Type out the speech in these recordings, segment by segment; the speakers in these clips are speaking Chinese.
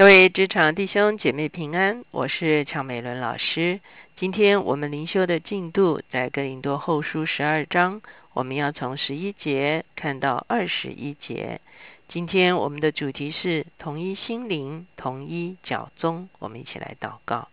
各位职场弟兄姐妹平安，我是乔美伦老师。今天我们灵修的进度在哥林多后书十二章，我们要从十一节看到二十一节。今天我们的主题是同一心灵，同一脚宗。我们一起来祷告。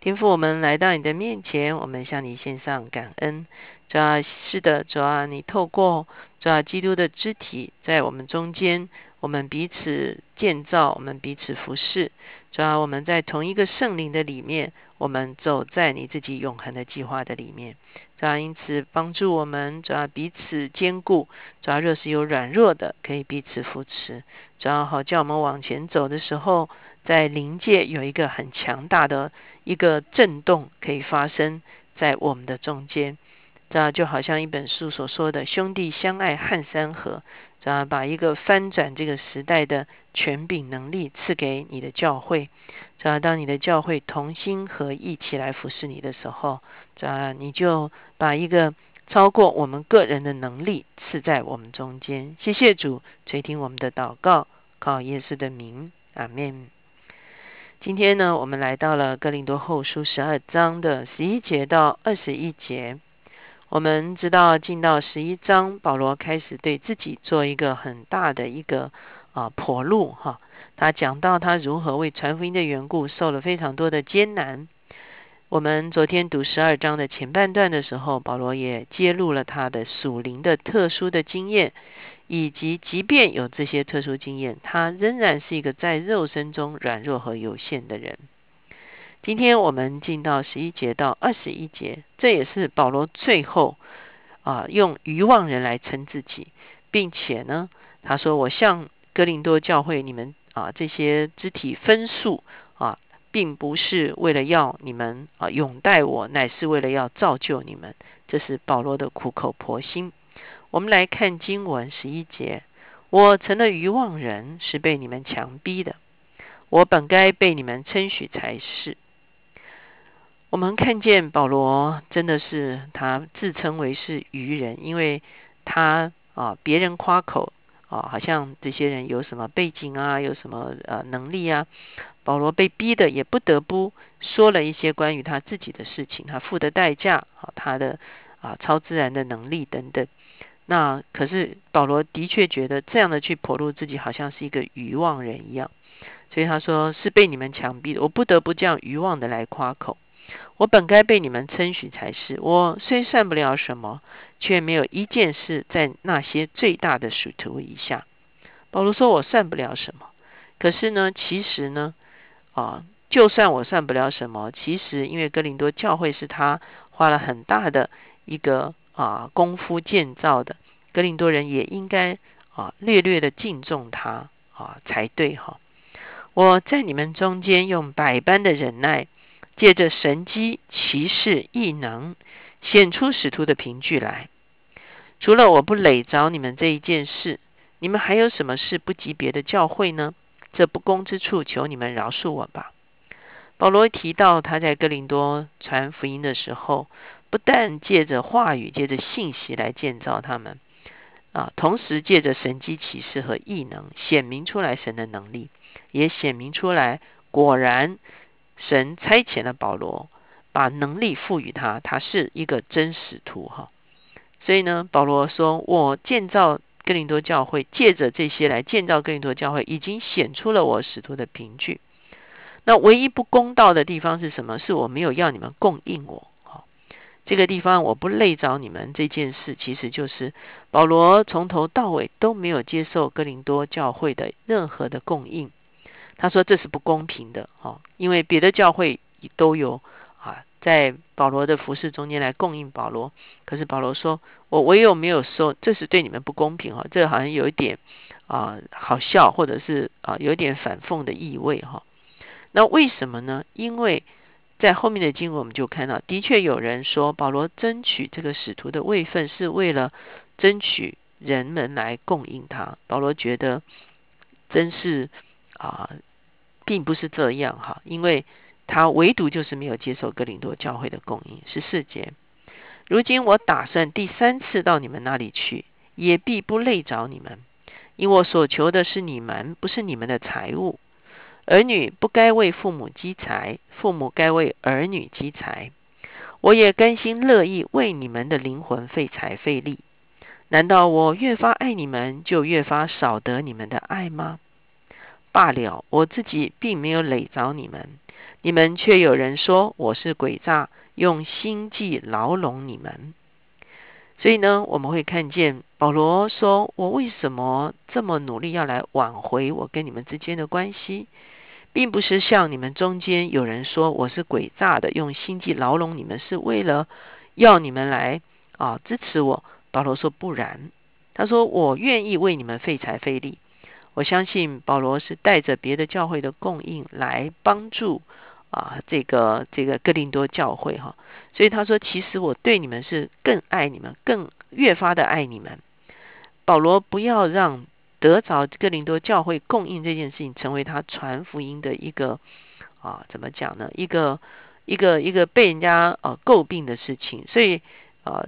天父，我们来到你的面前，我们向你献上感恩。主啊，是的，主啊，你透过主要基督的肢体在我们中间。我们彼此建造，我们彼此服侍，主要我们在同一个圣灵的里面，我们走在你自己永恒的计划的里面，主要因此帮助我们，主要彼此兼顾，主要若是有软弱的，可以彼此扶持，主要好叫我们往前走的时候，在灵界有一个很强大的一个震动可以发生在我们的中间，这就好像一本书所说的“兄弟相爱撼山河”。啊，把一个翻转这个时代的权柄能力赐给你的教会。啊，当你的教会同心合意起来服侍你的时候，啊，你就把一个超过我们个人的能力赐在我们中间。谢谢主垂听我们的祷告，靠耶稣的名，阿门。今天呢，我们来到了哥林多后书十二章的十一节到二十一节。我们知道，进到十一章，保罗开始对自己做一个很大的一个啊破路哈。他讲到他如何为传福音的缘故受了非常多的艰难。我们昨天读十二章的前半段的时候，保罗也揭露了他的属灵的特殊的经验，以及即便有这些特殊经验，他仍然是一个在肉身中软弱和有限的人。今天我们进到十一节到二十一节，这也是保罗最后啊用愚妄人来称自己，并且呢，他说我向哥林多教会你们啊这些肢体分数啊，并不是为了要你们啊拥戴我，乃是为了要造就你们。这是保罗的苦口婆心。我们来看经文十一节，我成了愚妄人，是被你们强逼的，我本该被你们称许才是。我们看见保罗真的是他自称为是愚人，因为他啊别人夸口啊，好像这些人有什么背景啊，有什么呃能力啊。保罗被逼的也不得不说了一些关于他自己的事情，他付的代价啊，他的啊超自然的能力等等。那可是保罗的确觉得这样的去剖露自己，好像是一个愚妄人一样，所以他说是被你们强逼的，我不得不这样愚妄的来夸口。我本该被你们称许才是。我虽算不了什么，却没有一件事在那些最大的属徒以下。保罗说：“我算不了什么。”可是呢，其实呢，啊，就算我算不了什么，其实因为哥林多教会是他花了很大的一个啊功夫建造的，哥林多人也应该啊略略的敬重他啊才对哈。我在你们中间用百般的忍耐。借着神机骑士异能显出使徒的凭据来。除了我不累着你们这一件事，你们还有什么事不及别的教会呢？这不公之处，求你们饶恕我吧。保罗提到他在哥林多传福音的时候，不但借着话语、借着信息来建造他们啊，同时借着神机骑士和异能显明出来神的能力，也显明出来果然。神差遣了保罗，把能力赋予他，他是一个真使徒哈。所以呢，保罗说：“我建造哥林多教会，借着这些来建造哥林多教会，已经显出了我使徒的凭据。那唯一不公道的地方是什么？是我没有要你们供应我。哈，这个地方我不累着你们这件事，其实就是保罗从头到尾都没有接受哥林多教会的任何的供应。”他说这是不公平的，哈，因为别的教会都有啊，在保罗的服饰中间来供应保罗，可是保罗说，我唯有没有说，这是对你们不公平，哈，这好像有一点啊好笑，或者是啊有点反讽的意味，哈。那为什么呢？因为在后面的经文我们就看到，的确有人说保罗争取这个使徒的位分是为了争取人们来供应他，保罗觉得真是。啊，并不是这样哈，因为他唯独就是没有接受哥林多教会的供应。十四节，如今我打算第三次到你们那里去，也必不累着你们，因我所求的是你们，不是你们的财物。儿女不该为父母积财，父母该为儿女积财。我也甘心乐意为你们的灵魂费财费力。难道我越发爱你们，就越发少得你们的爱吗？罢了，我自己并没有累着你们，你们却有人说我是诡诈，用心计牢笼你们。所以呢，我们会看见保罗说：“我为什么这么努力要来挽回我跟你们之间的关系？”并不是像你们中间有人说我是诡诈的，用心计牢笼你们，是为了要你们来啊支持我。保罗说不然，他说我愿意为你们费财费力。我相信保罗是带着别的教会的供应来帮助啊这个这个哥林多教会哈。所以他说，其实我对你们是更爱你们，更越发的爱你们。保罗不要让。得着哥林多教会供应这件事情，成为他传福音的一个啊，怎么讲呢？一个一个一个被人家呃诟病的事情。所以啊，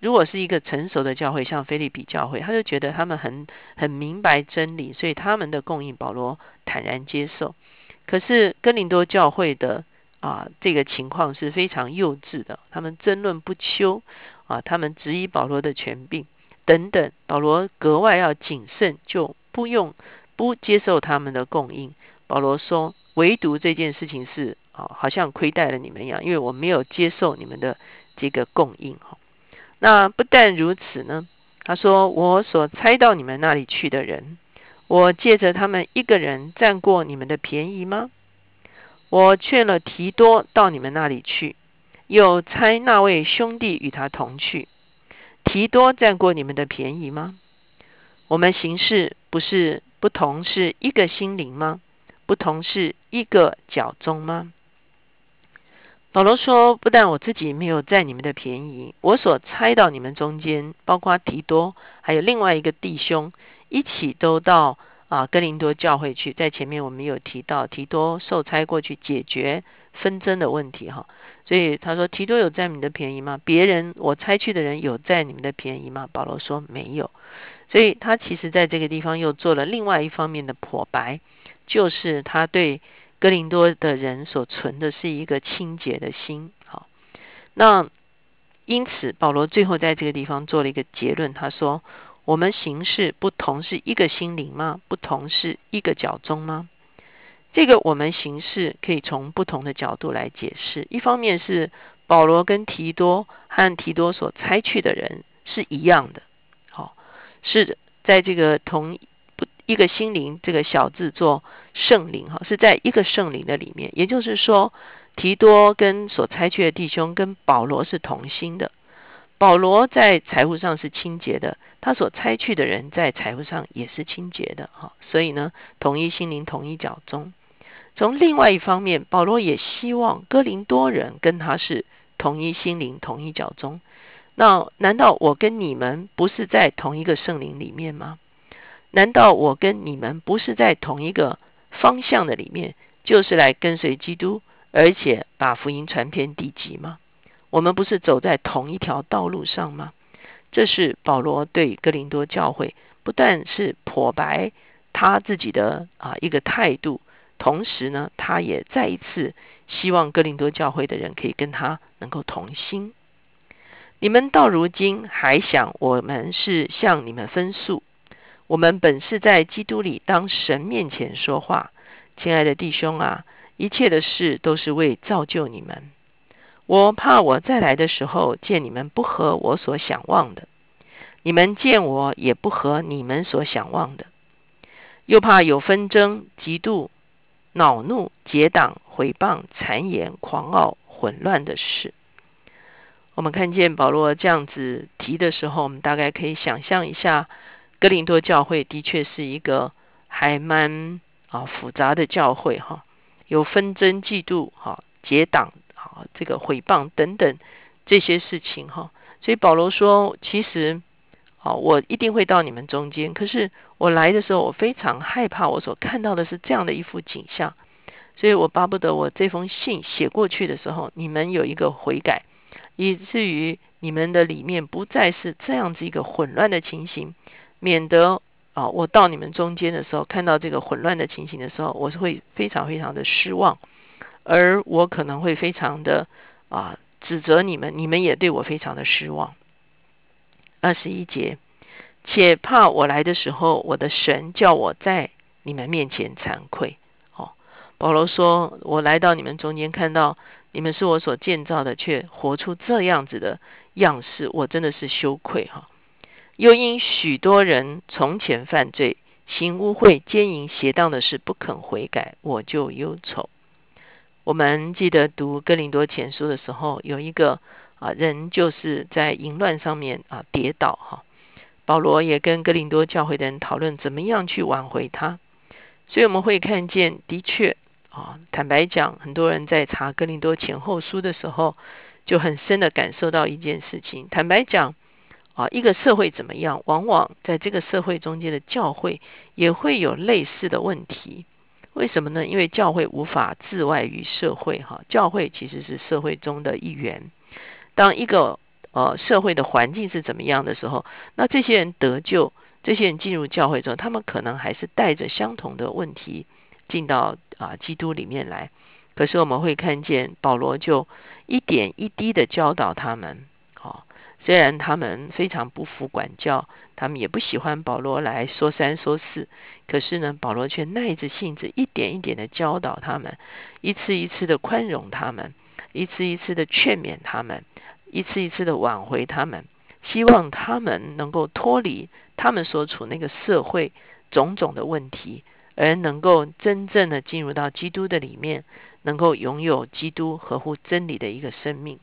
如果是一个成熟的教会，像菲利比教会，他就觉得他们很很明白真理，所以他们的供应保罗坦然接受。可是哥林多教会的啊，这个情况是非常幼稚的，他们争论不休啊，他们质疑保罗的权柄。等等，保罗格外要谨慎，就不用不接受他们的供应。保罗说，唯独这件事情是啊，好像亏待了你们一样，因为我没有接受你们的这个供应哈。那不但如此呢，他说，我所猜到你们那里去的人，我借着他们一个人占过你们的便宜吗？我劝了提多到你们那里去，又猜那位兄弟与他同去。提多占过你们的便宜吗？我们行事不是不同是一个心灵吗？不同是一个脚中吗？保罗说：“不但我自己没有占你们的便宜，我所猜到你们中间，包括提多，还有另外一个弟兄，一起都到啊哥林多教会去。在前面我们有提到，提多受差过去解决纷争的问题，哈。”所以他说：“提多有占你的便宜吗？别人我猜去的人有占你们的便宜吗？”保罗说：“没有。”所以他其实在这个地方又做了另外一方面的剖白，就是他对哥林多的人所存的是一个清洁的心。好，那因此保罗最后在这个地方做了一个结论，他说：“我们行事不同是一个心灵吗？不同是一个脚中吗？”这个我们形式可以从不同的角度来解释。一方面是保罗跟提多和提多所猜去的人是一样的，好，是在这个同一个心灵这个小字做圣灵哈，是在一个圣灵的里面。也就是说，提多跟所拆去的弟兄跟保罗是同心的。保罗在财务上是清洁的，他所拆去的人在财务上也是清洁的哈。所以呢，同一心灵，同一脚中。从另外一方面，保罗也希望哥林多人跟他是同一心灵、同一脚中。那难道我跟你们不是在同一个圣灵里面吗？难道我跟你们不是在同一个方向的里面，就是来跟随基督，而且把福音传遍地极吗？我们不是走在同一条道路上吗？这是保罗对哥林多教会不但是剖白他自己的啊一个态度。同时呢，他也再一次希望哥林多教会的人可以跟他能够同心。你们到如今还想我们是向你们分诉？我们本是在基督里当神面前说话，亲爱的弟兄啊，一切的事都是为造就你们。我怕我再来的时候见你们不合我所想望的，你们见我也不合你们所想望的，又怕有纷争、嫉妒。恼怒、结党、毁谤、谗言、狂傲、混乱的事。我们看见保罗这样子提的时候，我们大概可以想象一下，哥林多教会的确是一个还蛮啊复杂的教会哈，有纷争、嫉妒、哈结党、啊这个毁谤等等这些事情哈。所以保罗说，其实。啊，我一定会到你们中间。可是我来的时候，我非常害怕，我所看到的是这样的一幅景象，所以我巴不得我这封信写过去的时候，你们有一个悔改，以至于你们的里面不再是这样子一个混乱的情形，免得啊，我到你们中间的时候，看到这个混乱的情形的时候，我是会非常非常的失望，而我可能会非常的啊指责你们，你们也对我非常的失望。二十一节，且怕我来的时候，我的神叫我在你们面前惭愧。哦，保罗说，我来到你们中间，看到你们是我所建造的，却活出这样子的样式，我真的是羞愧哈。又因许多人从前犯罪，行污秽、奸淫、邪荡的事，不肯悔改，我就忧愁。我们记得读哥林多前书的时候，有一个啊人就是在淫乱上面啊跌倒哈。保罗也跟哥林多教会的人讨论怎么样去挽回他。所以我们会看见，的确啊，坦白讲，很多人在查哥林多前后书的时候，就很深的感受到一件事情。坦白讲。啊，一个社会怎么样？往往在这个社会中间的教会也会有类似的问题。为什么呢？因为教会无法自外于社会，哈，教会其实是社会中的一员。当一个呃社会的环境是怎么样的时候，那这些人得救，这些人进入教会之后，他们可能还是带着相同的问题进到啊基督里面来。可是我们会看见保罗就一点一滴的教导他们，虽然他们非常不服管教，他们也不喜欢保罗来说三说四，可是呢，保罗却耐着性子，一点一点的教导他们，一次一次的宽容他们，一次一次的劝勉他们，一次一次的挽回他们，希望他们能够脱离他们所处那个社会种种的问题，而能够真正的进入到基督的里面，能够拥有基督合乎真理的一个生命。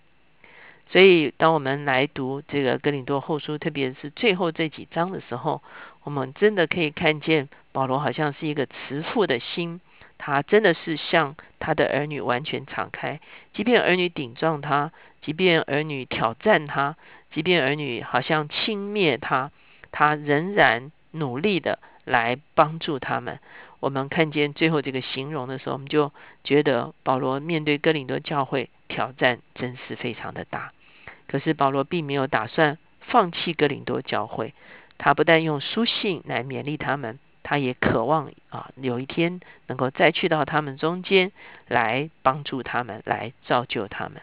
所以，当我们来读这个哥林多后书，特别是最后这几章的时候，我们真的可以看见保罗好像是一个慈父的心，他真的是向他的儿女完全敞开。即便儿女顶撞他，即便儿女挑战他，即便儿女好像轻蔑他，他仍然努力的来帮助他们。我们看见最后这个形容的时候，我们就觉得保罗面对哥林多教会挑战真是非常的大。可是保罗并没有打算放弃哥林多教会，他不但用书信来勉励他们，他也渴望啊有一天能够再去到他们中间来帮助他们，来造就他们。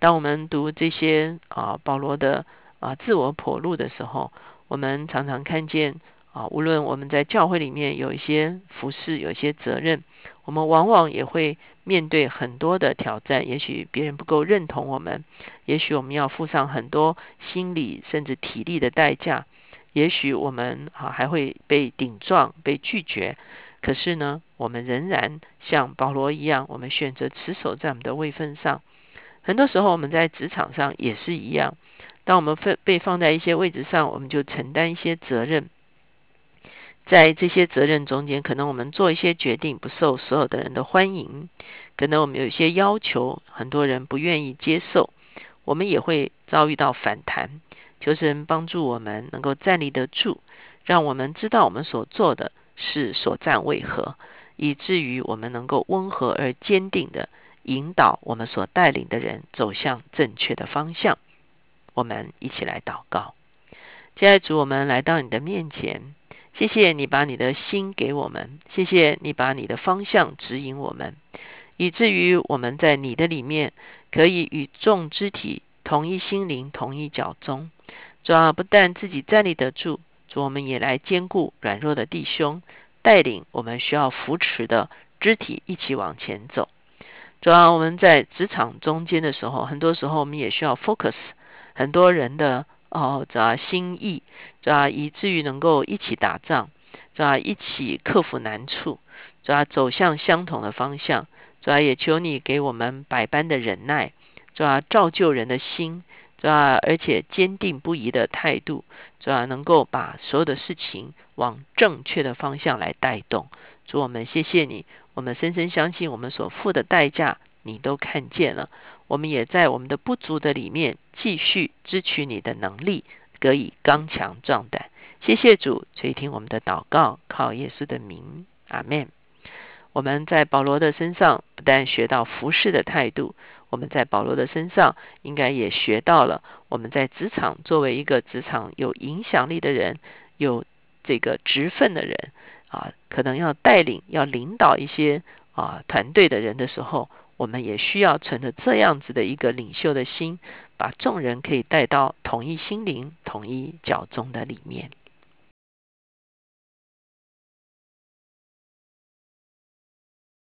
当我们读这些啊保罗的啊自我剖露的时候，我们常常看见啊，无论我们在教会里面有一些服饰，有一些责任。我们往往也会面对很多的挑战，也许别人不够认同我们，也许我们要付上很多心理甚至体力的代价，也许我们啊还会被顶撞、被拒绝。可是呢，我们仍然像保罗一样，我们选择持守在我们的位分上。很多时候我们在职场上也是一样，当我们被被放在一些位置上，我们就承担一些责任。在这些责任中间，可能我们做一些决定不受所有的人的欢迎，可能我们有一些要求，很多人不愿意接受，我们也会遭遇到反弹。求神帮助我们能够站立得住，让我们知道我们所做的是所站为何，以至于我们能够温和而坚定的引导我们所带领的人走向正确的方向。我们一起来祷告，亲爱的主，我们来到你的面前。谢谢你把你的心给我们，谢谢你把你的方向指引我们，以至于我们在你的里面可以与众肢体同一心灵、同一脚中。主啊，不但自己站立得住，主我们也来兼顾软弱的弟兄，带领我们需要扶持的肢体一起往前走。主啊，我们在职场中间的时候，很多时候我们也需要 focus 很多人的。哦，主要心意，主要以至于能够一起打仗，主要一起克服难处，主要走向相同的方向，主要也求你给我们百般的忍耐，主要造就人的心，主要而且坚定不移的态度，主要能够把所有的事情往正确的方向来带动。主我们谢谢你，我们深深相信我们所付的代价。你都看见了，我们也在我们的不足的里面继续支取你的能力，可以刚强壮胆。谢谢主垂听我们的祷告，靠耶稣的名，阿门。我们在保罗的身上不但学到服侍的态度，我们在保罗的身上应该也学到了我们在职场作为一个职场有影响力的人，有这个职分的人啊，可能要带领、要领导一些啊团队的人的时候，我们也需要存着这样子的一个领袖的心，把众人可以带到同一心灵、统一脚中的里面。